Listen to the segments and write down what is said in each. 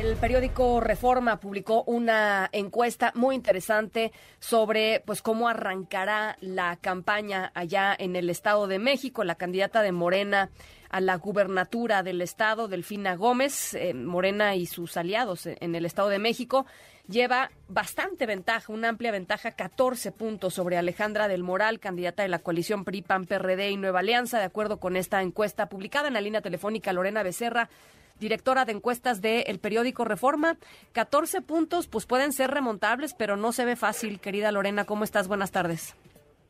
El periódico Reforma publicó una encuesta muy interesante sobre pues cómo arrancará la campaña allá en el Estado de México. La candidata de Morena a la gubernatura del Estado, Delfina Gómez, eh, Morena y sus aliados en el Estado de México, lleva bastante ventaja, una amplia ventaja, 14 puntos sobre Alejandra del Moral, candidata de la coalición PRI, PAN, PRD y Nueva Alianza, de acuerdo con esta encuesta publicada en la línea telefónica Lorena Becerra directora de encuestas del periódico Reforma. 14 puntos, pues pueden ser remontables, pero no se ve fácil. Querida Lorena, ¿cómo estás? Buenas tardes.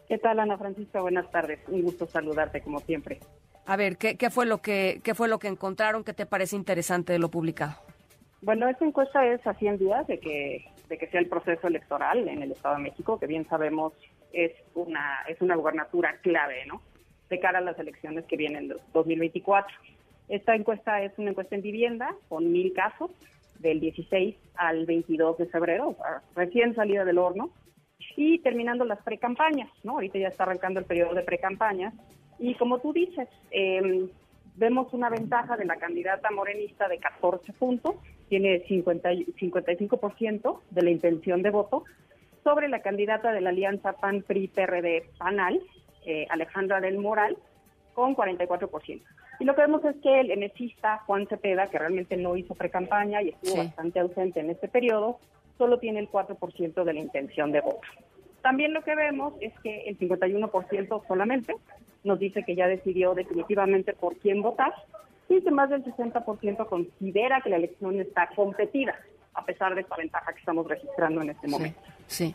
¿Qué tal, Ana Francisca? Buenas tardes. Un gusto saludarte, como siempre. A ver, ¿qué, qué fue, lo que, qué fue lo que encontraron? ¿Qué te parece interesante de lo publicado? Bueno, esta encuesta es a 100 días de que, de que sea el proceso electoral en el Estado de México, que bien sabemos es una, es una gubernatura clave, ¿no? De cara a las elecciones que vienen en 2024. Esta encuesta es una encuesta en vivienda con mil casos del 16 al 22 de febrero, recién salida del horno, y terminando las precampañas, ¿no? Ahorita ya está arrancando el periodo de precampañas. Y como tú dices, em, vemos una ventaja de la candidata morenista de 14 puntos, tiene 50, 55% de la intención de voto, sobre la candidata de la alianza PAN-PRI-PRD-PANAL, eh, Alejandra del Moral, con 44%. Y lo que vemos es que el enesista Juan Cepeda, que realmente no hizo pre-campaña y estuvo bastante ausente en este periodo, solo tiene el 4% de la intención de voto. También lo que vemos es que el 51% solamente nos dice que ya decidió definitivamente por quién votar y que más del 60% considera que la elección está competida, a pesar de esta ventaja que estamos registrando en este momento. sí.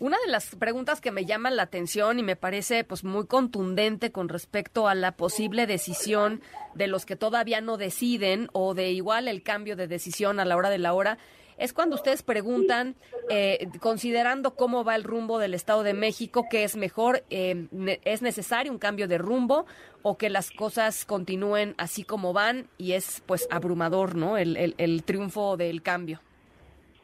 Una de las preguntas que me llama la atención y me parece pues muy contundente con respecto a la posible decisión de los que todavía no deciden o de igual el cambio de decisión a la hora de la hora es cuando ustedes preguntan, eh, considerando cómo va el rumbo del Estado de México, que es mejor, eh, es necesario un cambio de rumbo o que las cosas continúen así como van y es pues abrumador, ¿no? el triunfo del cambio.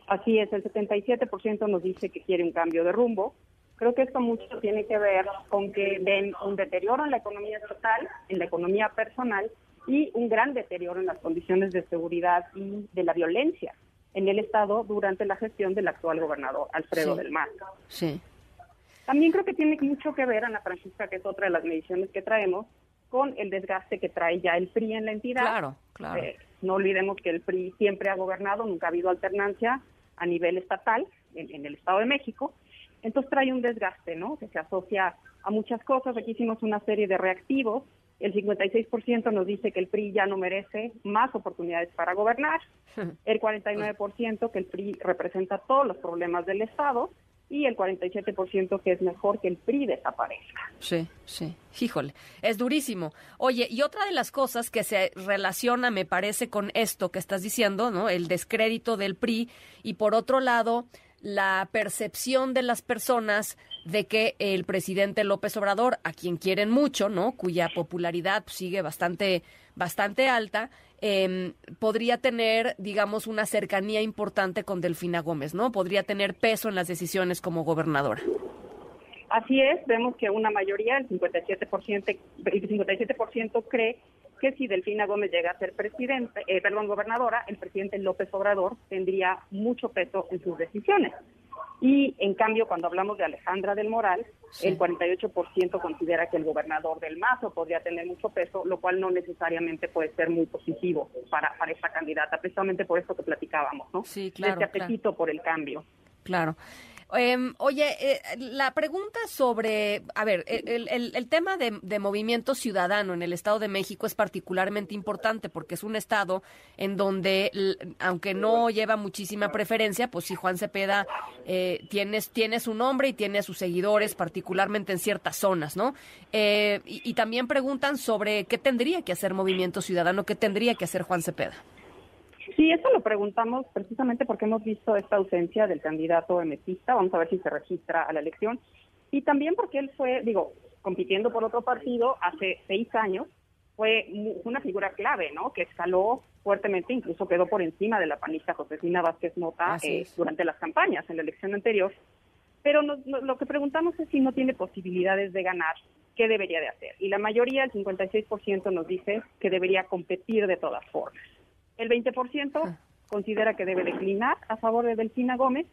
Así es, el 77% nos dice que quiere un cambio de rumbo. Creo que esto mucho tiene que ver con que ven un deterioro en la economía estatal, en la economía personal y un gran deterioro en las condiciones de seguridad y de la violencia en el Estado durante la gestión del actual gobernador, Alfredo del Mar. Sí. También creo que tiene mucho que ver, Ana Francisca, que es otra de las mediciones que traemos, con el desgaste que trae ya el PRI en la entidad. Claro, claro. Eh, no olvidemos que el PRI siempre ha gobernado, nunca ha habido alternancia a nivel estatal en, el Estado de México. Entonces trae un desgaste, ¿no? Que se asocia a muchas cosas. Aquí hicimos una serie de reactivos. El 56% nos dice que el PRI ya no merece más oportunidades para gobernar. El 49% que el PRI representa todos los problemas del Estado y el 47% que es mejor que el PRI desaparezca. Sí, sí. Híjole, es durísimo. Oye, y otra de las cosas que se relaciona, me parece, con esto que estás diciendo, ¿no? El descrédito del PRI y por otro lado, la percepción de las personas de que el presidente López Obrador, a quien quieren mucho, ¿no? Cuya popularidad sigue bastante, bastante alta, eh, podría tener, digamos, una cercanía importante con Delfina Gómez, ¿no? Podría tener peso en las decisiones como gobernadora. Así es, vemos que una mayoría, el 57%, el 57% cree que si Delfina Gómez llega a ser presidente, eh, perdón, gobernadora, el presidente López Obrador tendría mucho peso en sus decisiones. Y en cambio, cuando hablamos de Alejandra del Moral, el 48% considera que el gobernador del Mazo podría tener mucho peso, lo cual no necesariamente puede ser muy positivo para, para esta candidata, precisamente por esto que platicábamos, ¿no? Sí, claro. Este apetito por el cambio. Claro. Em, oye, eh, la pregunta sobre, a ver, el, el, tema de, movimiento ciudadano en el Estado de México es particularmente importante porque es un estado en donde, aunque no lleva muchísima preferencia, pues sí, Juan Cepeda eh, tiene, tiene su nombre y tiene sus seguidores, particularmente en ciertas zonas, ¿no? Eh, y, y también preguntan sobre qué tendría que hacer Movimiento Ciudadano, qué tendría que hacer Juan Cepeda. Sí, eso lo preguntamos precisamente porque hemos visto esta ausencia del candidato emetista. Vamos a ver si se registra a la elección. Y también porque él fue, digo, compitiendo por otro partido hace seis años, fue una figura clave, ¿no? Que escaló fuertemente, incluso quedó por encima de la panista Josefina Vázquez Mota eh, durante las campañas en la elección anterior. Pero lo que preguntamos es si no tiene posibilidades de ganar qué debería de hacer. Y la mayoría, el 56%, nos dice que debería competir de todas formas. El 20% considera que debe declinar a favor de Delfina Gómez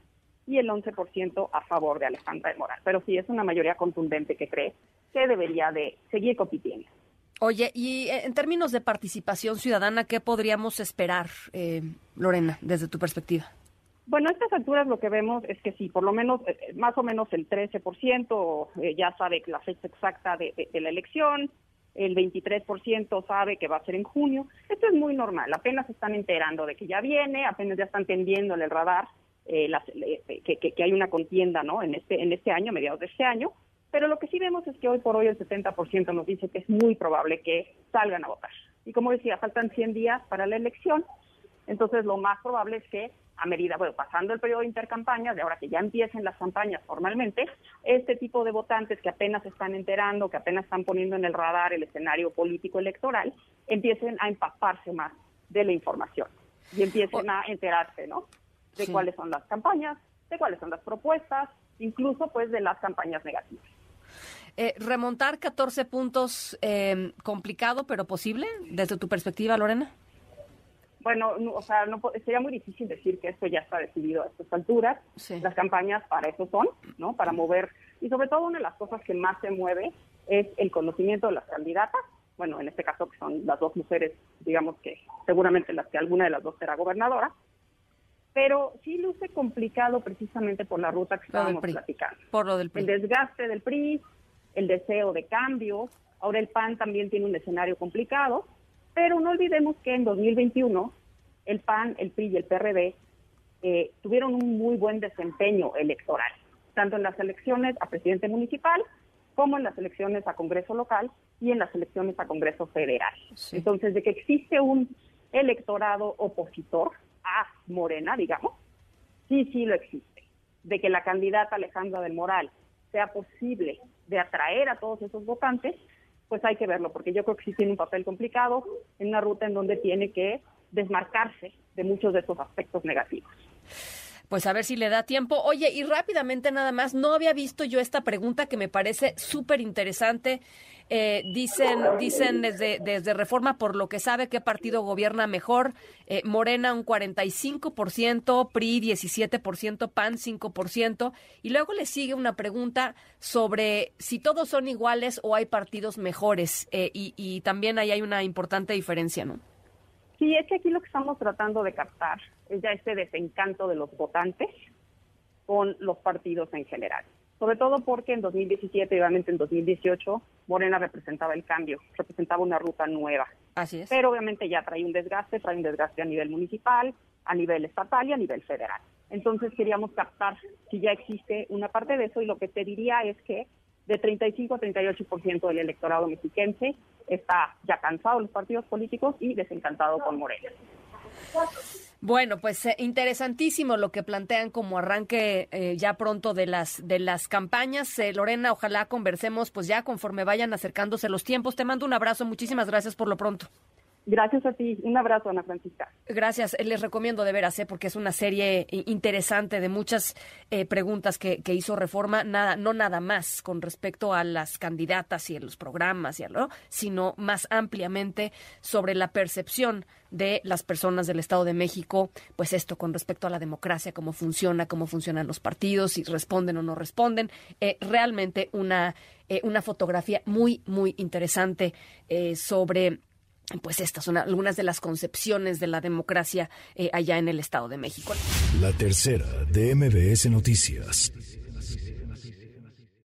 y el 11% a favor de Alejandra de Moral. Pero sí, es una mayoría contundente que cree que debería de seguir compitiendo. Oye, y eh, en términos de participación ciudadana, ¿qué podríamos esperar, eh, Lorena, desde tu perspectiva? Bueno, a estas alturas lo que vemos es que sí, por lo menos, eh, más o menos el 13% ya sabe la fecha exacta de, la elección, el 23% sabe que va a ser en junio. Esto es muy normal, apenas están enterando de que ya viene, apenas ya están tendiendo en el radar que, que, hay una contienda ¿no? en, este, en este año, mediados de este año, pero lo que sí vemos es que hoy por hoy el 70% nos dice que es muy probable que salgan a votar. Y como decía, faltan 100 días para la elección, entonces lo más probable es que a medida, bueno, pasando el periodo de intercampañas, de ahora que ya empiecen las campañas formalmente, este tipo de votantes que apenas están enterando, que apenas están poniendo en el radar el escenario político electoral, empiecen a empaparse más de la información y empiecen a enterarse, ¿no? De cuáles son las campañas, de cuáles son las propuestas, incluso pues de las campañas negativas. Eh, remontar 14 puntos, eh, complicado, pero posible, desde tu perspectiva, Lorena. Bueno, o sea, no, sería muy difícil decir que esto ya está decidido a estas alturas. Las campañas para eso son, ¿no? Para mover. Y sobre todo una de las cosas que más se mueve es el conocimiento de las candidatas. Bueno, en este caso que son las dos mujeres, digamos que seguramente las que alguna de las dos será gobernadora. Pero sí luce complicado precisamente por la ruta que estábamos platicando. Por lo del PRI. El desgaste del PRI, el deseo de cambio. Ahora el PAN también tiene un escenario complicado, pero no olvidemos que en 2021 el PAN, el PRI y el PRD eh, tuvieron un muy buen desempeño electoral, tanto en las elecciones a presidente municipal como en las elecciones a Congreso local y en las elecciones a Congreso federal. Entonces, de que existe un electorado opositor a Morena, digamos, sí, sí lo existe. De que la candidata Alejandra del Moral sea posible de atraer a todos esos votantes, pues hay que verlo, porque yo creo que sí tiene un papel complicado en una ruta en donde tiene que desmarcarse de muchos de esos aspectos negativos. Pues a ver si le da tiempo. Oye, y rápidamente nada más, no había visto yo esta pregunta que me parece súper interesante. Eh, dicen, dicen desde, desde Reforma, por lo que sabe qué partido gobierna mejor, eh, Morena un 45%, PRI 17%, PAN 5%, y luego le sigue una pregunta sobre si todos son iguales o hay partidos mejores, eh, y, y también ahí hay una importante diferencia, ¿no? Sí, es que aquí lo que estamos tratando de captar es ya este desencanto de los votantes con los partidos en general. Sobre todo porque en 2017 y obviamente en 2018 Morena representaba el cambio, representaba una ruta nueva. Así es. Pero obviamente ya trae un desgaste, trae un desgaste a nivel municipal, a nivel estatal y a nivel federal. Entonces queríamos captar si ya existe una parte de eso y lo que te diría es que de 35 a 38% del electorado mexiquense está ya cansado de los partidos políticos y desencantado con Morena. Bueno, pues eh, interesantísimo lo que plantean como arranque eh, ya pronto de las de las campañas. Eh, Lorena, ojalá conversemos pues ya conforme vayan acercándose los tiempos. Te mando un abrazo, muchísimas gracias por lo pronto. Gracias a ti. Un abrazo, Ana Francisca. Gracias. Les recomiendo de veras, ¿eh? porque es una serie interesante de muchas eh, preguntas que, hizo Reforma, nada, no nada más con respecto a las candidatas y los programas, y a sino más ampliamente sobre la percepción de las personas del Estado de México, pues esto con respecto a la democracia, cómo funciona, cómo funcionan los partidos, si responden o no responden. Eh, realmente una, una fotografía muy, muy interesante sobre pues estas son algunas de las concepciones de la democracia eh, allá en el Estado de México. La tercera de MBS Noticias.